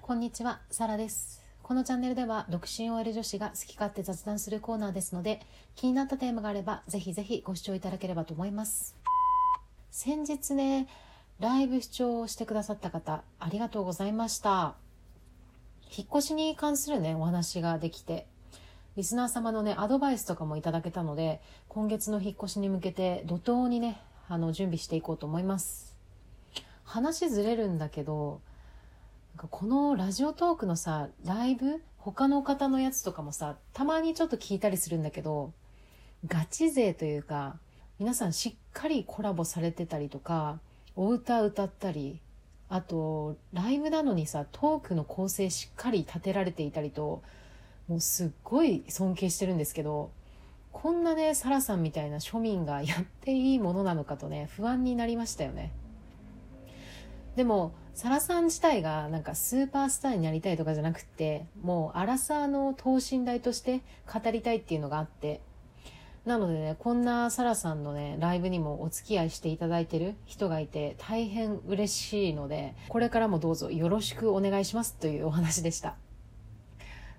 こんにちは、サラです。このチャンネルでは独身 OL 女子が好き勝手雑談するコーナーですので、気になったテーマがあればぜひぜひご視聴いただければと思います。先日ね、ライブ視聴してくださった方、ありがとうございました。引っ越しに関するね、お話ができて、リスナー様のね、アドバイスとかもいただけたので、今月の引っ越しに向けて怒涛にね、あの、準備していこうと思います。話ずれるんだけど、このラジオトークのさ、ライブ他の方のやつとかもさ、たまにちょっと聞いたりするんだけど、ガチ勢というか、皆さんしっかりコラボされてたりとか、お歌歌ったり、あと、ライブなのにさ、トークの構成しっかり立てられていたりと、もうすっごい尊敬してるんですけど、こんなね、サラさんみたいな庶民がやっていいものなのかとね、不安になりましたよね。でも、サラさん自体がなんかスーパースターになりたいとかじゃなくって、もうアラサーの等身大として語りたいっていうのがあって、なのでね、こんなサラさんのね、ライブにもお付き合いしていただいてる人がいて大変嬉しいので、これからもどうぞよろしくお願いしますというお話でした。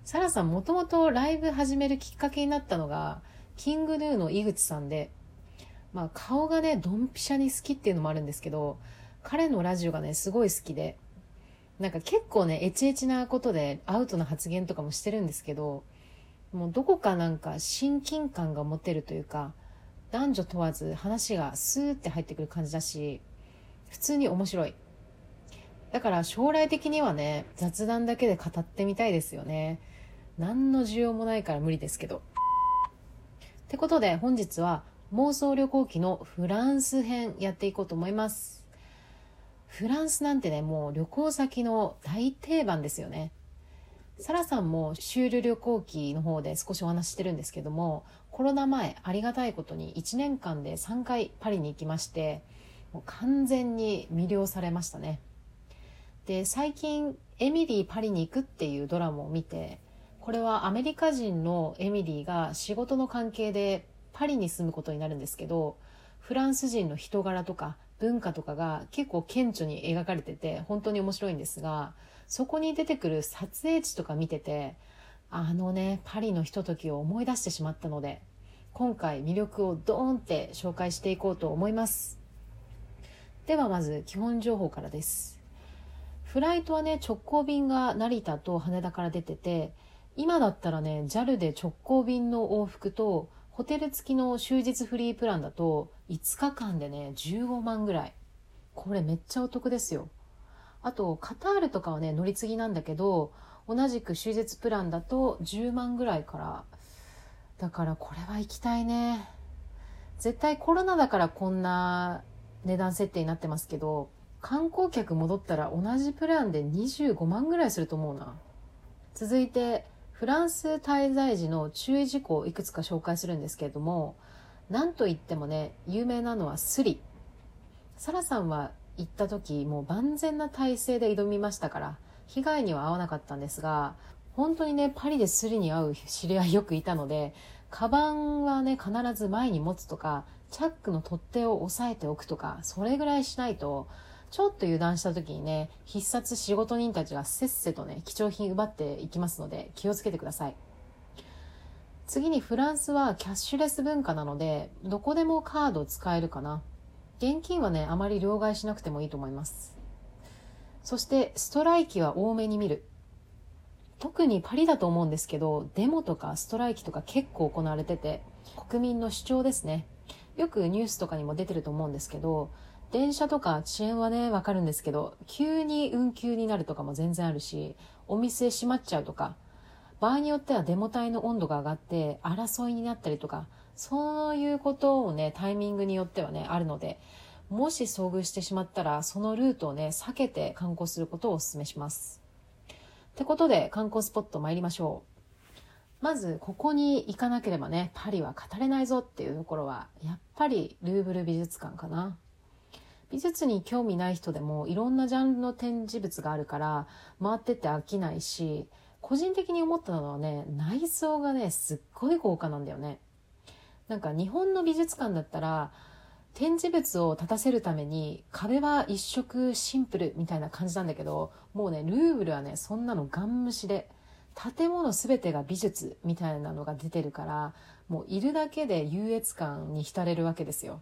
サラさんもともとライブ始めるきっかけになったのが、キングヌーの井口さんで、まあ顔がね、ドンピシャに好きっていうのもあるんですけど、彼のラジオがね、すごい好きで、なんか結構ね、エチエチなことでアウトな発言とかもしてるんですけど、もうどこかなんか親近感が持てるというか、男女問わず話がスーって入ってくる感じだし、普通に面白い。だから将来的にはね、雑談だけで語ってみたいですよね。何の需要もないから無理ですけど。ってことで本日は妄想旅行記のフランス編やっていこうと思います。フランスなんてね、もう旅行先の大定番ですよね。サラさんもシュール旅行記の方で少しお話ししてるんですけども、コロナ前ありがたいことに1年間で3回パリに行きまして、もう完全に魅了されましたね。で、最近エミリーパリに行くっていうドラマを見て、これはアメリカ人のエミリーが仕事の関係でパリに住むことになるんですけど、フランス人の人柄とか文化とかが結構顕著に描かれてて本当に面白いんですが、そこに出てくる撮影地とか見てて、あのね、パリのひとときを思い出してしまったので、今回魅力をドーンって紹介していこうと思います。ではまず基本情報からです。フライトはね、直行便が成田と羽田から出てて、今だったらね、JAL で直行便の往復と、ホテル付きの終日フリープランだと、5日間でね、15万ぐらい。これめっちゃお得ですよ。あと、カタールとかはね、乗り継ぎなんだけど、同じく終日プランだと10万ぐらいから。だからこれは行きたいね。絶対コロナだからこんな値段設定になってますけど、観光客戻ったら同じプランで25万ぐらいすると思うな。続いて、フランス滞在時の注意事項をいくつか紹介するんですけれども、なんといってもね、有名なのはスリ。サラさんは行った時、もう万全な体制で挑みましたから、被害には遭わなかったんですが、本当にね、パリでスリに遭う知り合いよくいたので、カバンはね、必ず前に持つとか、チャックの取っ手を押さえておくとか、それぐらいしないと、ちょっと油断した時にね、必殺仕事人たちがせっせとね、貴重品奪っていきますので、気をつけてください。次にフランスはキャッシュレス文化なので、どこでもカード使えるかな。現金はね、あまり両替しなくてもいいと思います。そして、ストライキは多めに見る。特にパリだと思うんですけど、デモとかストライキとか結構行われてて、国民の主張ですね。よくニュースとかにも出てると思うんですけど、電車とか遅延はね、わかるんですけど、急に運休になるとかも全然あるし、お店閉まっちゃうとか、場合によってはデモ隊の温度が上がって争いになったりとか、そういうことをね、タイミングによってはね、あるので、もし遭遇してしまったら、そのルートをね、避けて観光することをお勧めします。ってことで、観光スポット参りましょう。まず、ここに行かなければね、パリは語れないぞっていうところは、やっぱりルーブル美術館かな。美術に興味ない人でもいろんなジャンルの展示物があるから回ってって飽きないし個人的に思ったのはね内装がねすっごい豪華なんだよねなんか日本の美術館だったら展示物を立たせるために壁は一色シンプルみたいな感じなんだけどもうねルーブルはねそんなのガン無視で建物全てが美術みたいなのが出てるからもういるだけで優越感に浸れるわけですよ。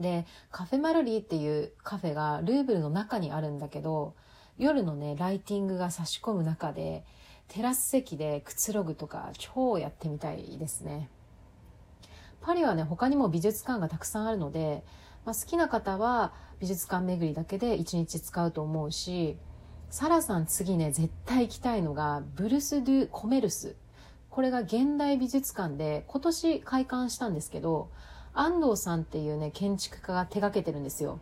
でカフェマルリーっていうカフェがルーブルの中にあるんだけど夜のねライティングが差し込む中でテラス席でくつろぐとか超やってみたいですね。パリはね他にも美術館がたくさんあるので、まあ、好きな方は美術館巡りだけで1日使うと思うしサラさん次ね絶対行きたいのがブルス・ドゥ・コメルスこれが現代美術館で今年開館したんですけど安藤さんっていうね建築家が手がけてるんですよ。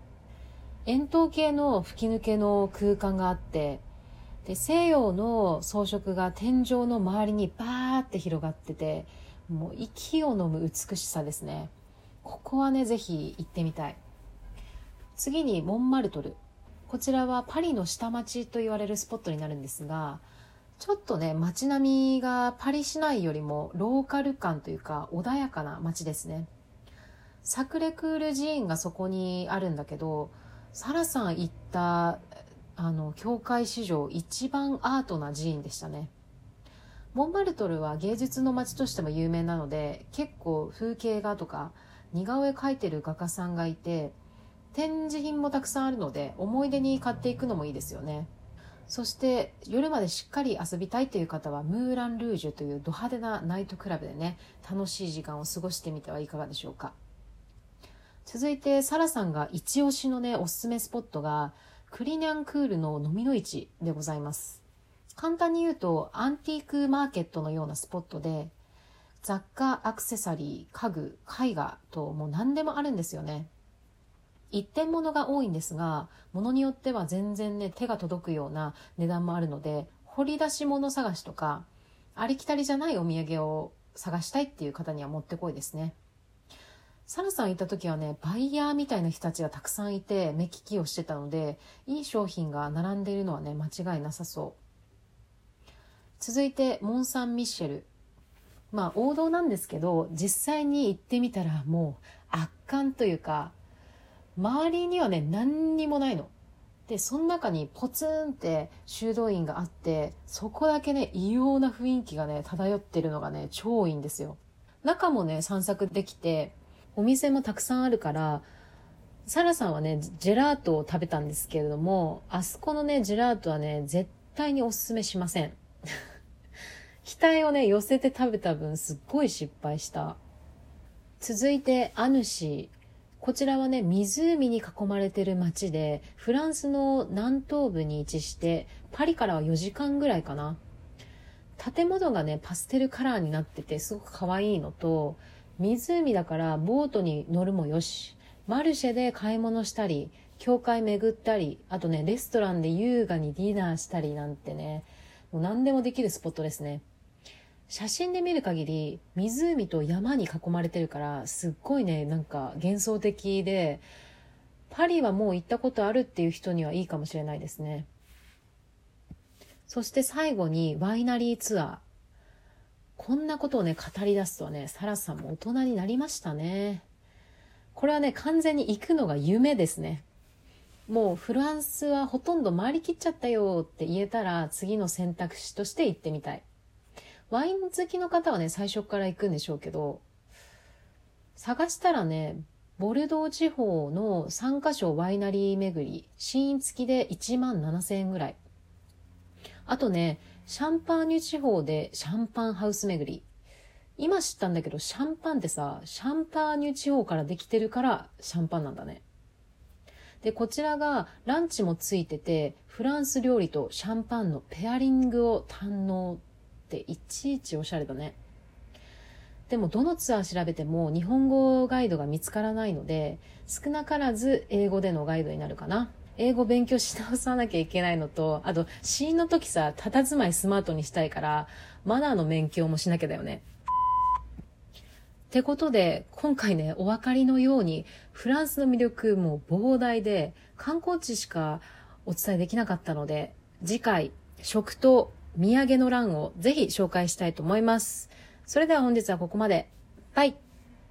円筒形の吹き抜けの空間があってで西洋の装飾が天井の周りにバーって広がっててもう息を飲む美しさですね。ここはねぜひ行ってみたい。次にモンマルトル。こちらはパリの下町と言われるスポットになるんですがちょっとね街並みがパリ市内よりもローカル感というか穏やかな街ですね。サクレクール寺院がそこにあるんだけどサラさん行ったあの教会史上一番アートな寺院でしたね。モンマルトルは芸術の街としても有名なので結構風景画とか似顔絵描いてる画家さんがいて展示品もたくさんあるので思い出に買っていくのもいいですよね。そして夜までしっかり遊びたいという方はムーラン・ルージュというド派手なナイトクラブでね楽しい時間を過ごしてみてはいかがでしょうか。続いてサラさんが一押しのねおすすめスポットがクリニャンクールの飲みの市でございます。簡単に言うとアンティークマーケットのようなスポットで雑貨アクセサリー家具絵画ともう何でもあるんですよね。一点物が多いんですが物によっては全然ね手が届くような値段もあるので掘り出し物探しとかありきたりじゃないお土産を探したいっていう方にはもってこいですね。サラさん行った時はねバイヤーみたいな人たちがたくさんいて目利きをしてたのでいい商品が並んでいるのはね間違いなさそう続いてモン・サン・ミッシェルまあ王道なんですけど実際に行ってみたらもう圧巻というか周りにはね何にもないの。でその中にポツンって修道院があってそこだけね異様な雰囲気がね漂ってるのがね超いいんですよ。中もね散策できてお店もたくさんあるからサラさんはねジェラートを食べたんですけれどもあそこのねジェラートはね絶対におすすめしません。期待をね、寄せて食べた分すっごい失敗した。続いて、アヌシ。こちらはね、湖に囲まれてる街で、フランスの南東部に位置して、パリからは4時間ぐらいかな。建物がね、パステルカラーになってて、すごく可愛いのと、湖だからボートに乗るもよし、マルシェで買い物したり、教会巡ったり、あとね、レストランで優雅にディナーしたりなんてね、もう何でもできるスポットですね。写真で見る限り湖と山に囲まれてるからすっごいねなんか幻想的でパリはもう行ったことあるっていう人にはいいかもしれないですね。そして最後にワイナリーツアー。こんなことをね語り出すとねサラさんも大人になりましたねこれはね完全に行くのが夢ですねもうフランスはほとんど回りきっちゃったよって言えたら次の選択肢として行ってみたい。ワイン好きの方はね、最初から行くんでしょうけど、探したらね、ボルドー地方の3カ所ワイナリー巡り、試飲付きで1万7000円ぐらい。あとね、シャンパーニュ地方でシャンパンハウス巡り。今知ったんだけど、シャンパンってさ、シャンパーニュ地方からできてるからシャンパンなんだね。で、こちらがランチもついてて、フランス料理とシャンパンのペアリングを堪能っていちいちおしゃれだね。でもどのツアー調べても日本語ガイドが見つからないので、少なからず英語でのガイドになるかな。英語勉強し直さなきゃいけないのと、あと、死因の時さ、佇まいスマートにしたいから、マナーの勉強もしなきゃだよね。ってことで、今回ね、お分かりのように、フランスの魅力も膨大で、観光地しかお伝えできなかったので、次回、食と土産の欄をぜひ紹介したいと思います。それでは本日はここまで。バイ